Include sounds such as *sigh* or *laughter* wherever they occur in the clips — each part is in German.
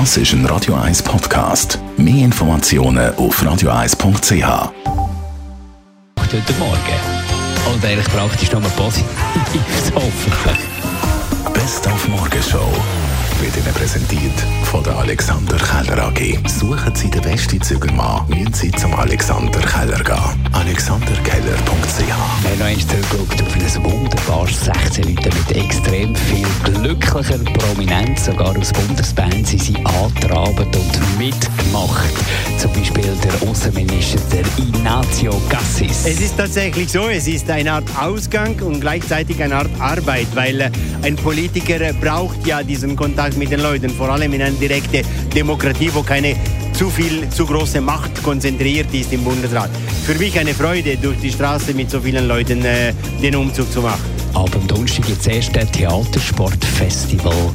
Das ist ein Radio 1 Podcast. Mehr Informationen auf radio1.ch. Heute Morgen. Und eigentlich praktisch nur positiv, *laughs* hoffentlich. Best auf Morgenshow wird Ihnen präsentiert von der Alexander Keller AG. Suchen Sie den besten Zügelmann, müssen Sie zum Alexander Keller gehen. alexanderkeller.ch haben noch einmal zurückgeschaut auf ein wunderbares 16 Leute mit extrem viel glücklicher Prominenz. Sogar aus Bundesband sind sie angetrabt und mitgemacht. Zum Beispiel der Außenminister der Ignacio Cassis. Es ist tatsächlich so, es ist eine Art Ausgang und gleichzeitig eine Art Arbeit, weil äh, ein Politiker braucht ja diesen Kontakt mit den Leuten, vor allem in einer direkten Demokratie, wo keine zu viel, zu große Macht konzentriert ist im Bundesrat. Für mich eine Freude, durch die Straße mit so vielen Leuten äh, den Umzug zu machen. Aber am Donnerstag es erst ein Theatersportfestival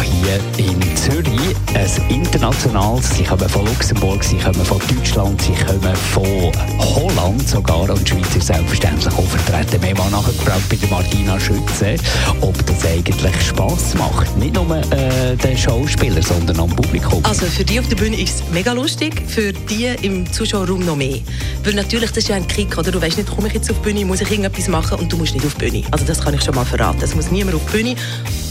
hier in Zürich. Ein internationales. Sie kommen von Luxemburg, sie kommen von Deutschland, sie kommen von Holland sogar. Und die Schweiz ist selbstverständlich auch vertreten. Wir haben mal nachgefragt bei Martina Schütze, ob das eigentlich Spass macht. Nicht nur äh, den Schauspielern, sondern am Publikum. Also für die auf der Bühne ist es mega lustig, für die im Zuschauerraum noch mehr. Weil natürlich, das ist ja ein Kick, oder? Du weißt nicht, komme ich jetzt auf die Bühne, muss ich irgendetwas machen und du musst nicht auf die Bühne. Also das kann ich schon mal verraten. Es muss niemand auf die Bühne.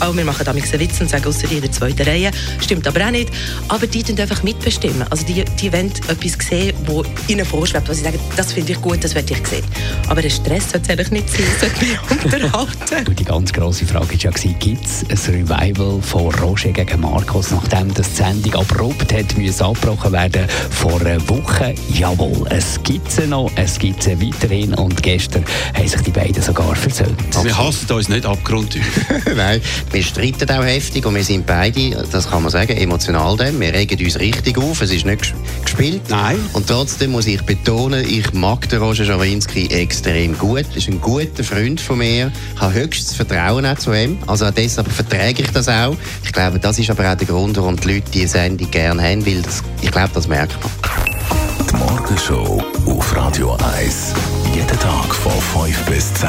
Auch wir machen damit einen Witz und sagen, außer die in der zweiten Reihe. Stimmt aber auch nicht. Aber die tun einfach mitbestimmen. Also die, die wollen etwas sehen, das ihnen vorschwebt, wo sie sagen, das finde ich gut, das werde ich sehen. Aber der Stress sollte es eigentlich nicht sein, sollte mich *laughs* unterhalten. die ganz grosse Frage war ja, gibt es ein Revival von Roger gegen Markus, nachdem das die Sendung abrupt hat, müssen abgebrochen werden vor einer Woche? Jawohl, es gibt es noch, es gibt es weiterhin und gestern haben sich die beiden sogar versöhnt. Wir hassen uns nicht abgrundtief. *laughs* Nein, wir streiten auch heftig und wir sind beide, das kann man sagen, emotional dann. Wir regen uns richtig auf, es ist nicht gespielt. Nein. Und trotzdem muss ich betonen, ich mag den Roger Schawinski extrem gut. Er ist ein guter Freund von mir. Ich habe höchstes Vertrauen auch zu ihm. Also deshalb verträge ich das auch. Ich glaube, das ist aber auch der Grund, warum die Leute diese Sendung gerne haben, weil das, ich glaube, das merkt man. Die Morgenshow auf Radio 1. Jeden Tag von 5 bis 10.